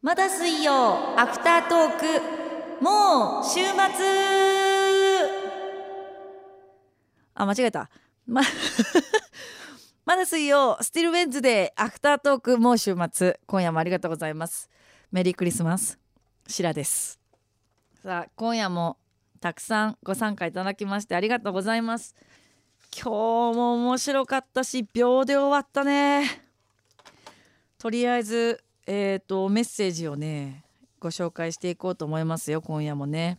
まだ水曜アフタートークもう週末。あ間違えた。ま まだ水曜スティルウェンズデーアフタートークもう週末。今夜もありがとうございます。メリークリスマス。シラです。さあ今夜もたくさんご参加いただきましてありがとうございます。今日も面白かったし秒で終わったね。とりあえずえーと、メッセージをねご紹介していこうと思いますよ今夜もね。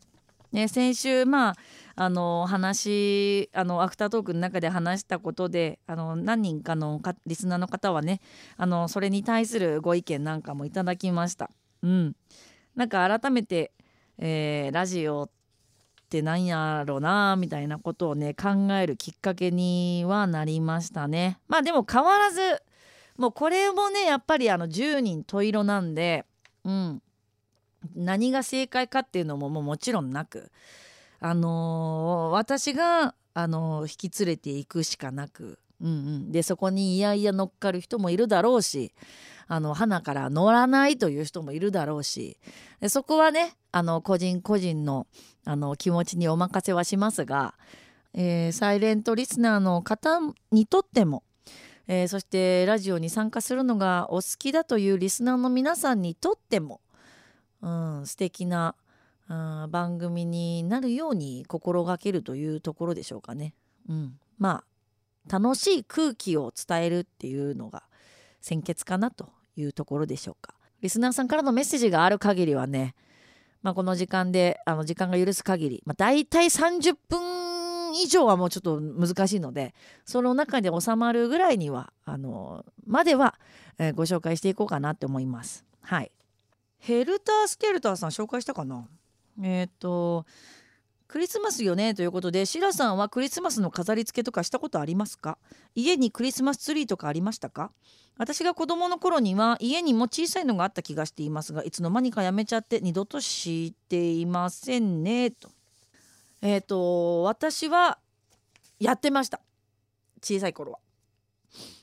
ね先週まああの話あのアフタートークの中で話したことであの何人かのリスナーの方はねあのそれに対するご意見なんかもいただきました。うん、なんか改めて、えー、ラジオってなんやろなみたいなことをね考えるきっかけにはなりましたね。まあでも変わらずもうこれもねやっぱりあの10人十色なんで、うん、何が正解かっていうのももうもちろんなく、あのー、私が、あのー、引き連れていくしかなく、うんうん、でそこにいやいや乗っかる人もいるだろうしあの花から乗らないという人もいるだろうしでそこはねあの個人個人のあの気持ちにお任せはしますが、えー、サイレントリスナーの方にとってもえー、そしてラジオに参加するのがお好きだというリスナーの皆さんにとっても、うん、素敵な、うん、番組になるように心がけるというところでしょうかね。うん、まあ楽しい空気を伝えるっていうのが先決かなというところでしょうか。リスナーさんからのメッセージがある限りはね、まあ、この時間であの時間が許す限り、まあ、大体30分以上はもうちょっと難しいのでその中で収まるぐらいにはあのまでは、えー、ご紹介していこうかなって思います。はい。ヘルタースケルターさん紹介したかな？えっ、ー、とクリスマスよねということでシラさんはクリスマスの飾り付けとかしたことありますか？家にクリスマスツリーとかありましたか？私が子供の頃には家にも小さいのがあった気がしていますがいつの間にかやめちゃって二度としていませんねとえっ、ー、と私はやってました小さい頃は。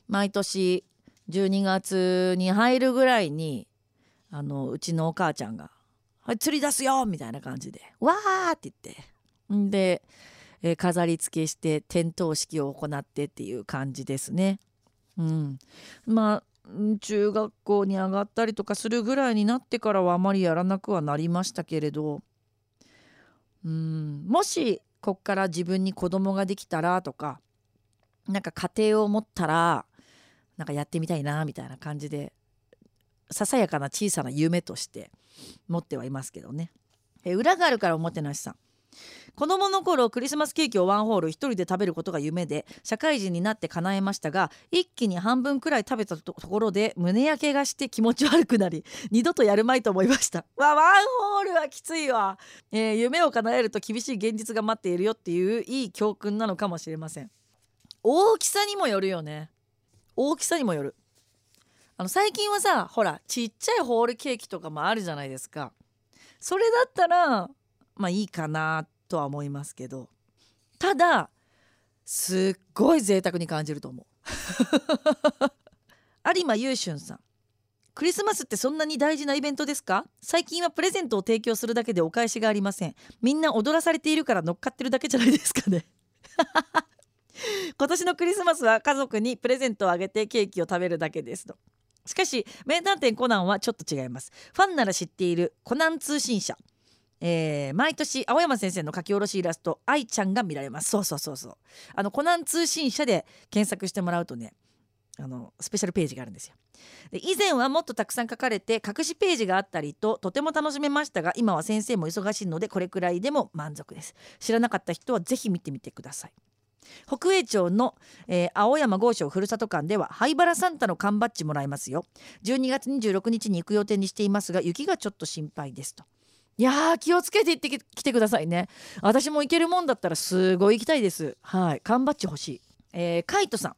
毎年12月に入るぐらいにあのうちのお母ちゃんが「はい釣り出すよ!」みたいな感じで「わー!」って言ってで、えー、飾り付けして点灯式を行ってっていう感じですね。うん、まあ中学校に上がったりとかするぐらいになってからはあまりやらなくはなりましたけれどうんもしこっから自分に子供ができたらとかなんか家庭を持ったらなんかやってみたいなみたいな感じでささやかな小さな夢として持ってはいますけどね。え裏があるからおもてなしさん子供の頃クリスマスケーキをワンホール1人で食べることが夢で社会人になって叶えましたが一気に半分くらい食べたところで胸焼けがして気持ち悪くなり二度とやるまいと思いました。わワンホールはきついわ、えー、夢を叶えると厳しい現実が待っているよっていういい教訓なのかもしれません。大きさにもよるよね。大きさにもよる。あの最近はさほらちっちゃいホールケーキとかもあるじゃないですか。それだったらまあいいかなとは思いますけど。ただすっごい贅沢に感じると思う。有馬優俊さん。クリスマスってそんなに大事なイベントですか？最近はプレゼントを提供するだけでお返しがありません。みんな踊らされているから乗っかってるだけじゃないですかね。今年のクリスマスは家族にプレゼントをあげてケーキを食べるだけですと。しかし名探偵コナンはちょっと違います。ファンなら知っているコナン通信社。えー、毎年青山先生の書き下ろしイラスト「愛ちゃん」が見られます。そうそうそうそう。あのコナン通信社で検索してもらうとねあのスペシャルページがあるんですよ。で以前はもっとたくさん書かれて隠しページがあったりととても楽しめましたが今は先生も忙しいのでこれくらいでも満足です。知らなかった人はぜひ見てみてください。北栄町の、えー、青山豪商ふるさと館では灰原サンタの缶バッジもらえますよ。12月26日に行く予定にしていますが雪がちょっと心配ですといや気をつけて行ってきてくださいね。私も行けるもんだったらすごい行きたいです。はい。缶バッジ欲しい。えー、カイトさん。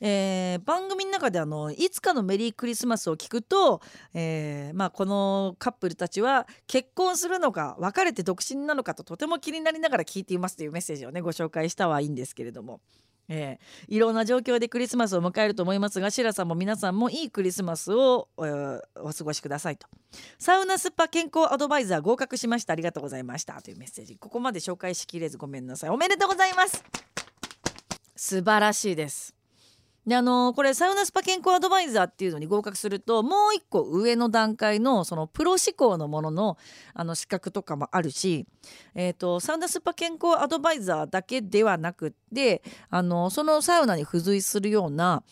えー、番組の中であのいつかのメリークリスマスを聞くと、えーまあ、このカップルたちは結婚するのか別れて独身なのかととても気になりながら聞いていますというメッセージをねご紹介したはいいんですけれども。えー、いろんな状況でクリスマスを迎えると思いますがシラさんも皆さんもいいクリスマスを、えー、お過ごしくださいと。サウナスパ健康アドバイザー合格しました。ありがとうございました。というメッセージ。ここまで紹介しきれずごめんなさい。おめでとうございます。素晴らしいです。であのこれサウナスパ健康アドバイザーっていうのに合格するともう一個上の段階のそのプロ志向のもののあの資格とかもあるし、えーと、サウナスパ健康アドバイザーだけではなくってあのそのサウナに付随するような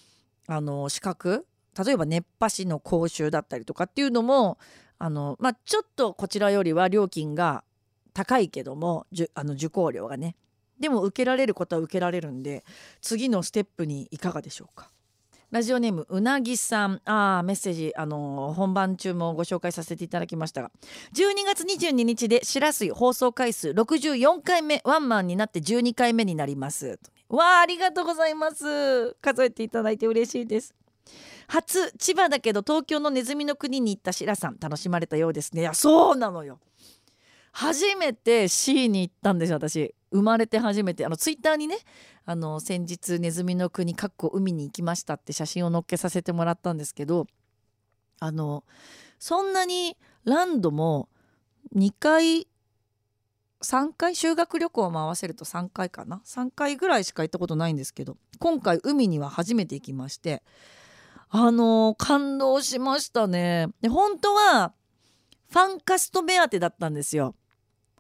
あの資格例えば熱波師の講習だったりとかっていうのもあの、まあ、ちょっとこちらよりは料金が高いけどもあの受講料がねでも受けられることは受けられるんで次のステップにいかがでしょうか？ラジオネームうなぎさん。あメッセージあの本番中もご紹介させていただきましたが12月22日でしらすい放送回数64回目ワンマンになって12回目になります。わあありがとうございます。数えていただいて嬉しいです。初千葉だけど東京のネズミの国に行ったしらさん楽しまれたようですね。いやそうなのよ。初めて C に行ったんですよ私。生まれて初めて。あのツイッターにねあの先日ネズミの国かっこ海に行きましたって写真を載っけさせてもらったんですけどあのそんなにランドも2回3回修学旅行も合わせると3回かな？3回ぐらいしか行ったことないんですけど今回海には初めて行きましてあの感動しましたね。で本当はファンカスト目当てだったんですよ。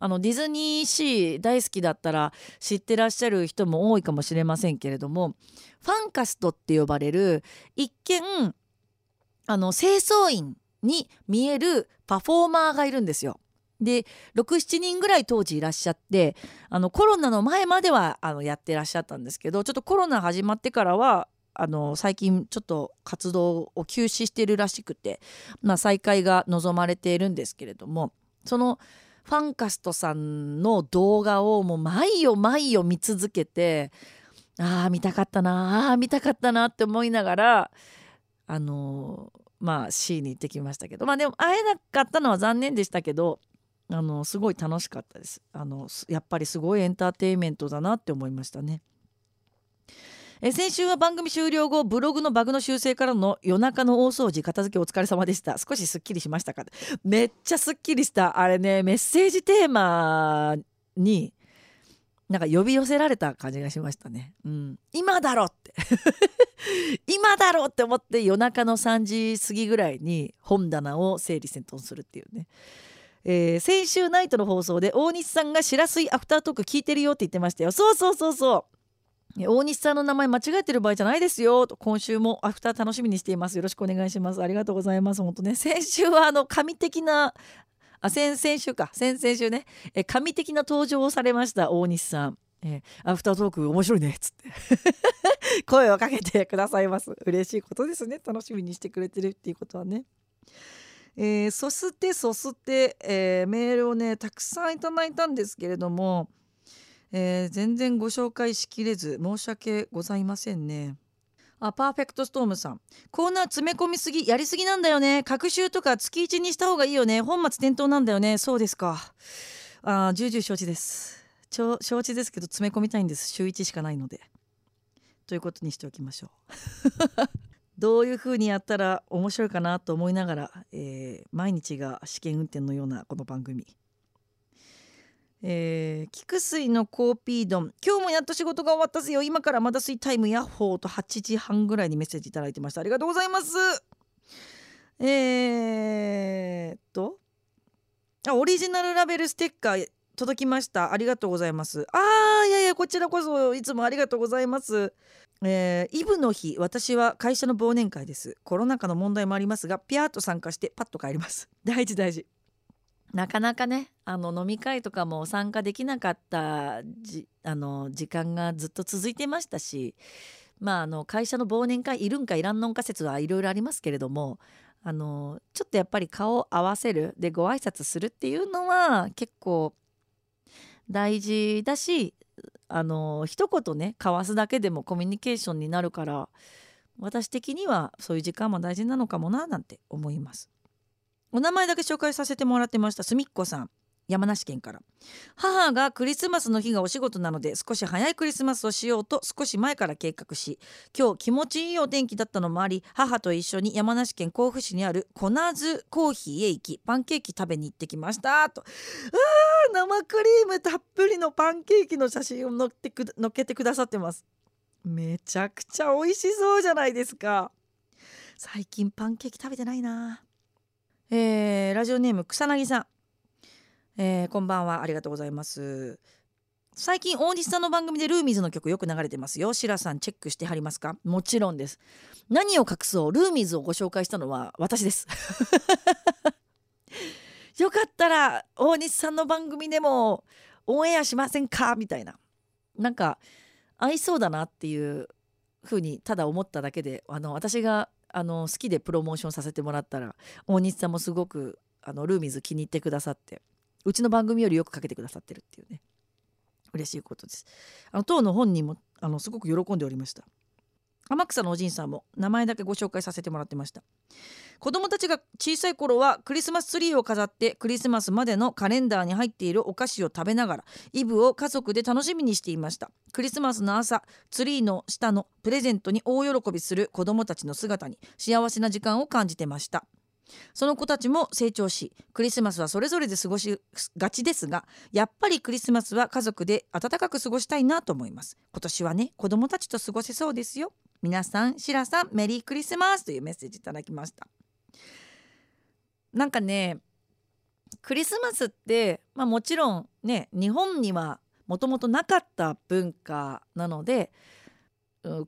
あのディズニーシー大好きだったら知ってらっしゃる人も多いかもしれませんけれどもファンカストって呼ばれる一見あの清掃員に見えるパフォーマーがいるんですよ。で67人ぐらい当時いらっしゃってあのコロナの前まではあのやってらっしゃったんですけどちょっとコロナ始まってからはあの最近ちょっと活動を休止してるらしくて、まあ、再開が望まれているんですけれどもそのファンカストさんの動画をもう毎夜毎夜見続けてああ見たかったなあ見たかったなって思いながらあのまあ C に行ってきましたけどまあでも会えなかったのは残念でしたけどあのすごい楽しかったですあのやっぱりすごいエンターテインメントだなって思いましたね。え先週は番組終了後ブログのバグの修正からの夜中の大掃除片付けお疲れ様でした少しすっきりしましたか？めっちゃすっきりしたあれねメッセージテーマになんか呼び寄せられた感じがしましたね。うん、今だろって 今だろって思って夜中の3時過ぎぐらいに本棚を整理整頓するっていうね。えー、先週ナイトの放送で大西さんが「しらすいアフタートーク聞いてるよ」って言ってましたよ。そうそうそうそう大西さんの名前間違えてる場合じゃないですよ。と今週もアフター楽しみにしています。よろしくお願いします。ありがとうございます。本当ね先週はあの神的なあ先々週か。先々週ね。え神的な登場をされました大西さん。えアフタートーク面白いね。っつって。声をかけてくださいます。嬉しいことですね。楽しみにしてくれてるっていうことはね。えー、そしてそして、えー、メールをねたくさんいただいたんですけれどもえー、全然ご紹介しきれず申し訳ございませんね。あパーフェクトストームさん。コーナー詰め込みすぎやりすぎなんだよね。学習とか月1にした方がいいよね。本末転倒なんだよね。そうですか。あ重々承知です。承知ですけど詰め込みたいんです。週1しかないので。ということにしておきましょう。どういう風にやったら面白いかなと思いながら、えー、毎日が試験運転のようなこの番組。えー、菊水のコーピー丼。今日もやっと仕事が終わったぜよ。今からまだ水タイムヤッホーと8時半ぐらいにメッセージいただいてました。ありがとうございます。えー、っと。あオリジナルラベルステッカー届きました。ありがとうございます。あーいやいやこちらこそいつもありがとうございます。えー、イブの日私は会社の忘年会です。コロナ禍の問題もありますがピャーと参加してパッと帰ります。大事大事。なかなかねあの飲み会とかも参加できなかったじあの時間がずっと続いてましたし、まあ、あの会社の忘年会いるんかいらんのんか説はいろいろありますけれどもあのちょっとやっぱり顔を合わせるでご挨拶するっていうのは結構大事だしあの一言ね交わすだけでもコミュニケーションになるから私的にはそういう時間も大事なのかもななんて思います。お名前だけ紹介させてもらってました。すみっこさん。山梨県から。母がクリスマスの日がお仕事なので少し早いクリスマスをしようと少し前から計画し今日気持ちいいお天気だったのもあり母と一緒に山梨県甲府市にある粉津コーヒーへ行きパンケーキ食べに行ってきました。と。あ生クリームたっぷりのパンケーキの写真を載ってく載っけてくださってます。めちゃくちゃ美味しそうじゃないですか。最近パンケーキ食べてないな。えー、ラジオネーム草薙さん。えー、こんばんは。ありがとうございます。最近大西さんの番組でルーミーズの曲よく流れてますよ。シラさんチェックしてはりますか？もちろんです。何を隠そう？ルーミーズをご紹介したのは私です。よかったら大西さんの番組でもオンエアしませんか？みたいな。なんか合いそうだなっていうふうにただ思っただけであの私があの好きでプロモーションさせてもらったら大西さんもすごくあのルーミーズ気に入ってくださってうちの番組よりよくかけてくださってるっていうね。嬉しいことです。あの当の本人もあのすごく喜んでおりました。天草のおじいさんも名前だけご紹介させてもらってました。子供たちが小さい頃はクリスマスツリーを飾ってクリスマスまでのカレンダーに入っているお菓子を食べながらイブを家族で楽しみにしていました。クリスマスの朝ツリーの下のプレゼントに大喜びする子供たちの姿に幸せな時間を感じてました。その子たちも成長しクリスマスはそれぞれで過ごしがちですがやっぱりクリスマスは家族で温かく過ごしたいなと思います。今年はね子供たちと過ごせそうですよ。皆さんシラさんメリークリスマスというメッセージいただきました。なんかねクリスマスって、まあ、もちろんね日本にはもともとなかった文化なので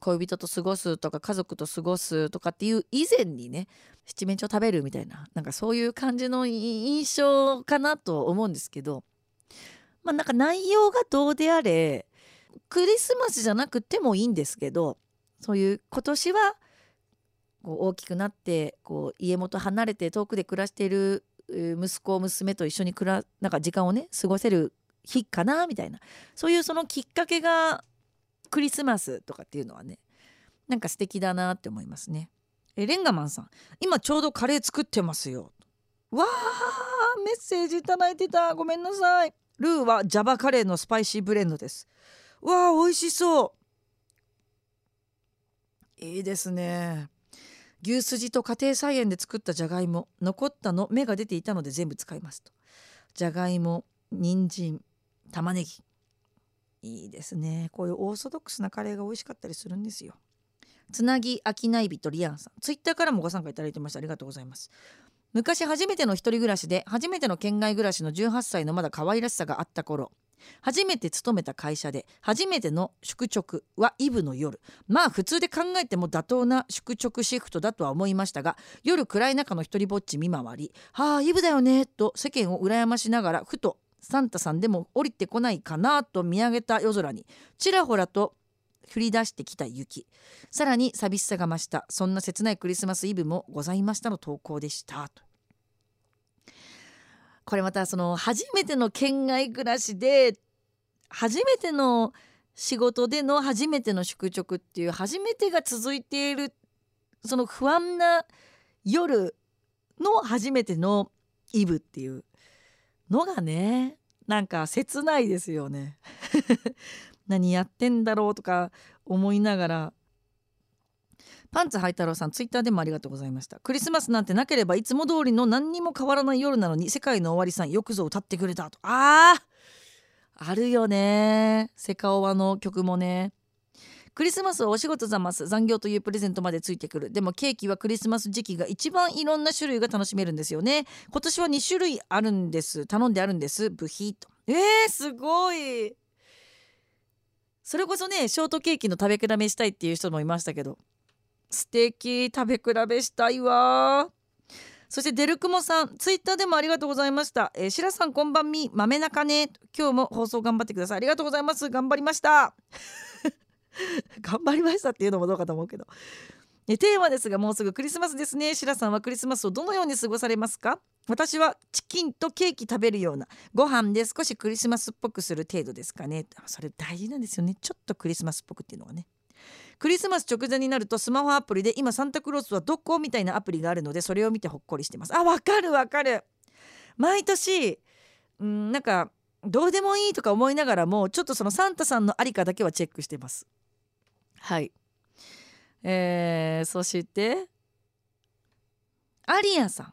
恋人と過ごすとか家族と過ごすとかっていう以前にね七面鳥食べるみたいななんかそういう感じの印象かなと思うんですけどまあなんか内容がどうであれクリスマスじゃなくてもいいんですけどそういう今年はこう大きくなってこう家元離れて遠くで暮らしている息子娘と一緒に暮らなんか時間をね過ごせる日かなみたいなそういうそのきっかけがクリスマスとかっていうのはねなんか素敵だなって思いますね。えレンガマンさん今ちょうどカレー作ってますよ。わーメッセージいただいてたごめんなさい。ルーはジャバカレーのスパイシーブレンドです。わー美味しそういいですね。牛すじと家庭菜園で作ったじゃがいも。残ったの芽が出ていたので全部使いますと。じゃがいも人参玉ねぎ。いいですね。こういうオーソドックスなカレーが美味しかったりするんですよ。つなぎあきない人リアンさん。ツイッターからもご参加いただいてました。ありがとうございます。昔初めての一人暮らしで初めての県外暮らしの18歳のまだ可愛らしさがあった頃。初めて勤めた会社で初めての宿直はイブの夜。まあ普通で考えても妥当な宿直シフトだとは思いましたが夜暗い中の一人ぼっち見回り「はあイブだよね」と世間を羨ましながらふとサンタさんでも降りてこないかなと見上げた夜空にちらほらと降り出してきた雪。さらに寂しさが増したそんな切ないクリスマスイブもございましたの投稿でした。と。これまたその初めての県外暮らしで初めての仕事での初めての宿直っていう初めてが続いているその不安な夜の初めてのイブっていうのがねなんか切ないですよね。何やってんだろうとか思いながらパンツハイ太郎さんツイッターでもありがとうございました。クリスマスなんてなければいつも通りの何にも変わらない夜なのに世界の終わりさんよくぞ歌ってくれたと。あーあるよね。セカオワの曲もね。クリスマスはお仕事ざます。残業というプレゼントまでついてくる。でもケーキはクリスマス時期が一番いろんな種類が楽しめるんですよね。今年は2種類あるんです。頼んであるんです。ブヒと。えー、すごい。それこそねショートケーキの食べ比べしたいっていう人もいましたけど。素敵食べ比べしたいわ。そしてデルクモさんツイッターでもありがとうございました、えー、白さんこんばんみ豆中ね。今日も放送頑張ってください。ありがとうございます。頑張りました。頑張りましたっていうのもどうかと思うけど。テーマですがもうすぐクリスマスですね。シラさんはクリスマスをどのように過ごされますか？私はチキンとケーキ食べるようなご飯で少しクリスマスっぽくする程度ですかね。それ大事なんですよね。ちょっとクリスマスっぽくっていうのがね。クリスマス直前になるとスマホアプリで今サンタクロースはどこ？みたいなアプリがあるのでそれを見てほっこりしてます。あわかるわかる。毎年うんなんかどうでもいいとか思いながらもちょっとそのサンタさんのありかだけはチェックしてます。はい。えー、そしてアリアさん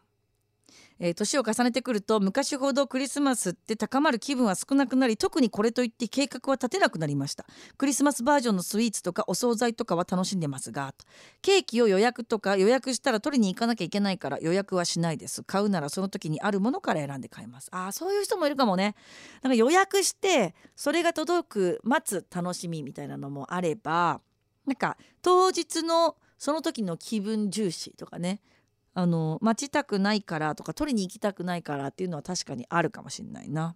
えー、年を重ねてくると昔ほどクリスマスって高まる気分は少なくなり特にこれといって計画は立てなくなりました。クリスマスバージョンのスイーツとかお惣菜とかは楽しんでますがケーキを予約とか予約したら取りに行かなきゃいけないから予約はしないです。買うならその時にあるものから選んで買います。ああそういう人もいるかもね。なんか予約してそれが届く待つ楽しみみたいなのもあればなんか当日のその時の気分重視とかね。あの待ちたくないからとか取りに行きたくないからっていうのは確かにあるかもしんないな。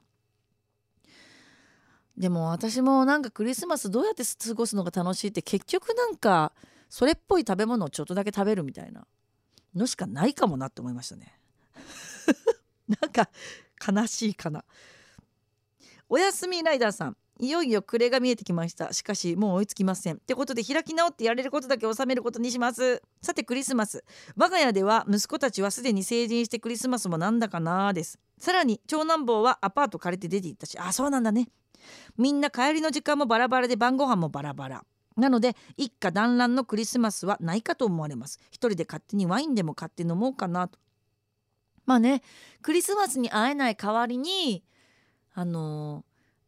でも私もなんかクリスマスどうやって過ごすのが楽しいって結局なんかそれっぽい食べ物をちょっとだけ食べるみたいなのしかないかもなって思いましたね。なんか悲しいかな。おやすみライダーさんいよいよ暮れが見えてきました。しかしもう追いつきません。ってことで開き直ってやれることだけ収めることにします。さてクリスマス。我が家では息子たちはすでに成人してクリスマスもなんだかなです。さらに長男坊はアパート借りて出て行ったし。あそうなんだね。みんな帰りの時間もバラバラで晩ご飯もバラバラ。なので一家団らんのクリスマスはないかと思われます。一人で勝手にワインでも買って飲もうかなと。まあねクリスマスに会えない代わりにあのー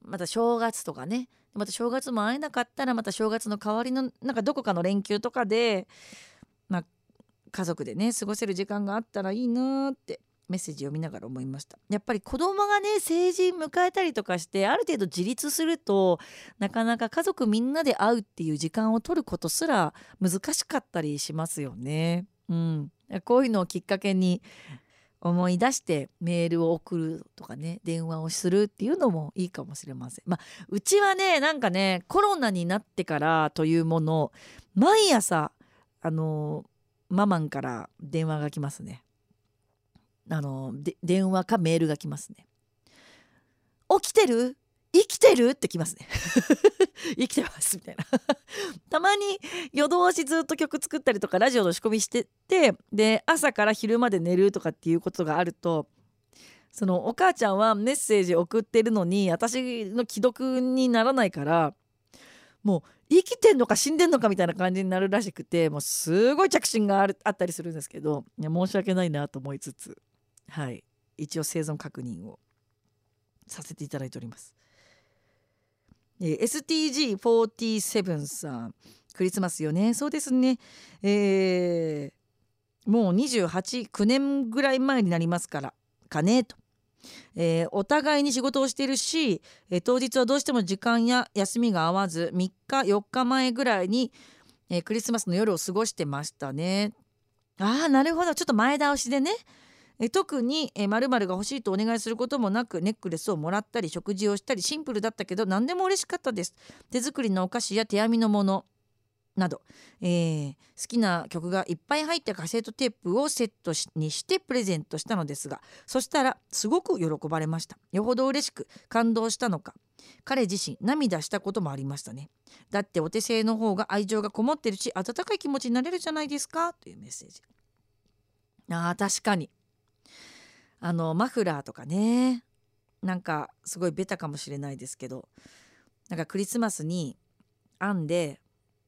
また正月とかね。また正月も会えなかったらまた正月の代わりのなんかどこかの連休とかで、まあ、家族でね過ごせる時間があったらいいなってメッセージ読みながら思いました。やっぱり子供がね成人迎えたりとかしてある程度自立するとなかなか家族みんなで会うっていう時間を取ることすら難しかったりしますよね。うん、こういうのをきっかけに思い出してメールを送るとかね電話をするっていうのもいいかもしれません。まあ、うちはねなんかねコロナになってからというもの毎朝あのママンから電話が来ますね。あの電話かメールが来ますね。起きてる？生きてる？ってきますね。生きてますみたいな。たまに夜通しずっと曲作ったりとかラジオの仕込みしててで朝から昼まで寝るとかっていうことがあるとそのお母ちゃんはメッセージ送ってるのに私の既読にならないからもう生きてんのか死んでんのかみたいな感じになるらしくてもうすごい着信があるあったりするんですけどいや申し訳ないなと思いつつはい。一応生存確認をさせていただいております。えー、STG47 さんクリスマスよねそうですねえー、もう289年ぐらい前になりますからかねと。えー、お互いに仕事をしているし、えー、当日はどうしても時間や休みが合わず3日4日前ぐらいに、えー、クリスマスの夜を過ごしてましたね。ああなるほどちょっと前倒しでねえ特にまるが欲しいとお願いすることもなくネックレスをもらったり食事をしたりシンプルだったけど何でも嬉しかったです。手作りのお菓子や手編みのものなど、えー、好きな曲がいっぱい入ったカセットテープをセットにしてプレゼントしたのですがそしたらすごく喜ばれました。よほど嬉しく感動したのか。彼自身涙したこともありましたね。だってお手製の方が愛情がこもってるし温かい気持ちになれるじゃないですかというメッセージ。あー確かに。あのマフラーとかね。なんかすごいベタかもしれないですけど。なんかクリスマスに編んで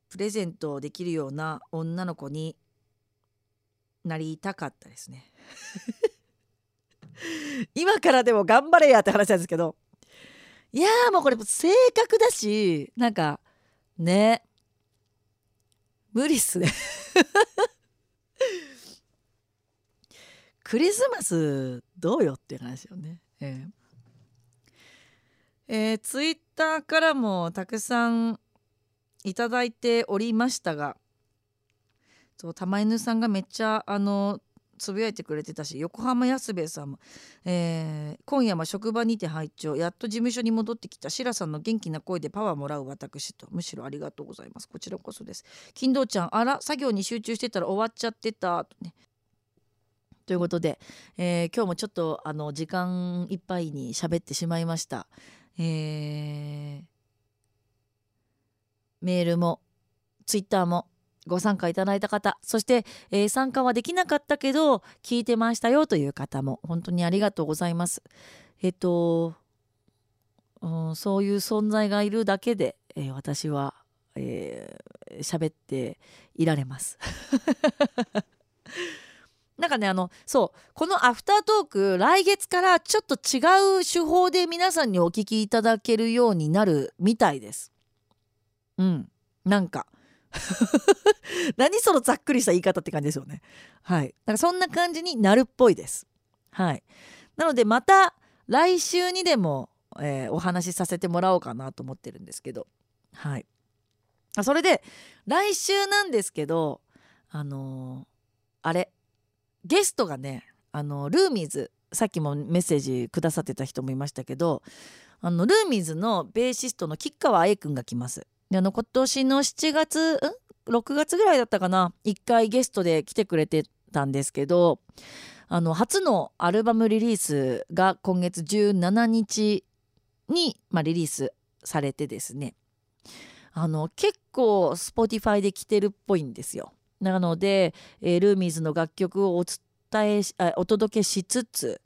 プレゼントできるような女の子になりたかったですね。今からでも頑張れやって話なんですけど。いやもうこれ性格だしなんかね。無理っすね。クリスマスどうよっていう話よね。えーえー、ツイッターからもたくさんいただいておりましたがそう玉犬さんがめっちゃあのつぶやいてくれてたし横浜安兵衛さんも、えー、今夜も職場にて拝聴。やっと事務所に戻ってきた。シラさんの元気な声でパワーもらう私と。むしろありがとうございます。こちらこそです。金堂ちゃんあら作業に集中してたら終わっちゃってた。とね。ということで、えー、今日もちょっとあの時間いっぱいに喋ってしまいました。えー、メールもツイッターもご参加いただいた方そして、えー、参加はできなかったけど聞いてましたよという方も本当にありがとうございます。えっと、うん、そういう存在がいるだけで、えー、私は喋、えー、っていられます。なんかねあのそうこのアフタートーク来月からちょっと違う手法で皆さんにお聞きいただけるようになるみたいです。うんなんか 何そのざっくりした言い方って感じですよね。はい。だかそんな感じになるっぽいです。はい。なのでまた来週にでも、えー、お話しさせてもらおうかなと思ってるんですけど。はい。それで来週なんですけどあのー、あれ？ゲストがねあのルーミーズさっきもメッセージくださってた人もいましたけどあのルーミーズのベーシストの吉川愛くんが来ます。であの今年の7月ん？6月ぐらいだったかな？1回ゲストで来てくれてたんですけどあの初のアルバムリリースが今月17日に、まあ、リリースされてですねあの結構 Spotify で来てるっぽいんですよ。なので、えー、ルーミーズの楽曲をお伝えお届けしつつ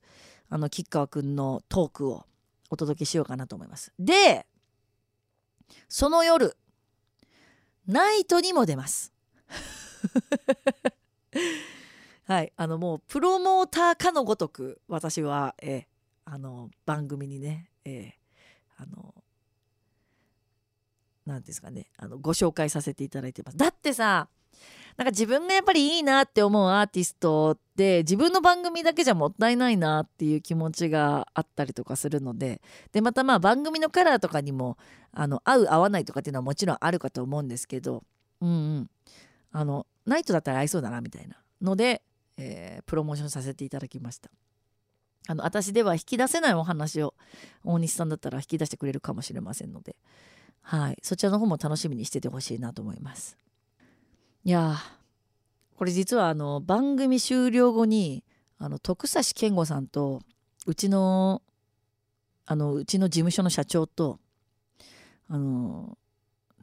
あの吉川くんのトークをお届けしようかなと思います。でその夜ナイトにも出ます。はいあのもうプロモーターかのごとく私は、えあの番組にね、えあの何ですかねあのご紹介させていただいてます。だってさなんか自分がやっぱりいいなって思うアーティストって自分の番組だけじゃもったいないなっていう気持ちがあったりとかするのででまたまあ番組のカラーとかにもあの合う合わないとかっていうのはもちろんあるかと思うんですけどうんうんあのナイトだったら合いそうだなみたいなので、えー、プロモーションさせていただきました。あの私では引き出せないお話を大西さんだったら引き出してくれるかもしれませんので、はい、そちらの方も楽しみにしててほしいなと思います。いやこれ実はあの番組終了後にあの徳指健吾さんとうちのあのうちの事務所の社長とあの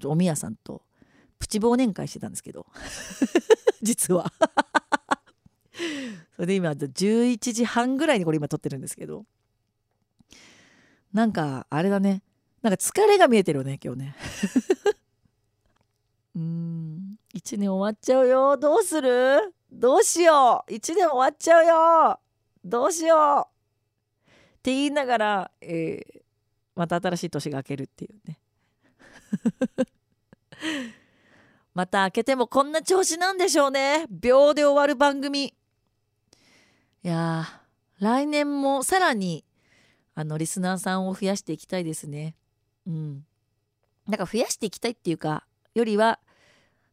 おみやさんとプチ忘年会してたんですけど 実は。それで今11時半ぐらいにこれ今撮ってるんですけど。なんかあれだね。なんか疲れが見えてるよね今日ね。うん。1年終わっちゃうよ。どうする？どうしよう。1年終わっちゃうよ。どうしよう。って言いながら、えー、また新しい年が明けるっていうね。また明けてもこんな調子なんでしょうね。秒で終わる番組。いや来年もさらにあのリスナーさんを増やしていきたいですね。うん。だか増やしていきたいっていうかよりは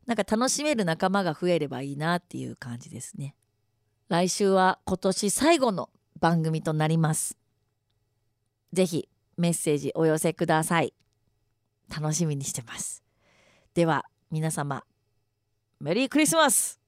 なんか楽しめる仲間が増えればいいなっていう感じですね。来週は今年最後の番組となります。ぜひメッセージお寄せください。楽しみにしてます。では皆様メリークリスマス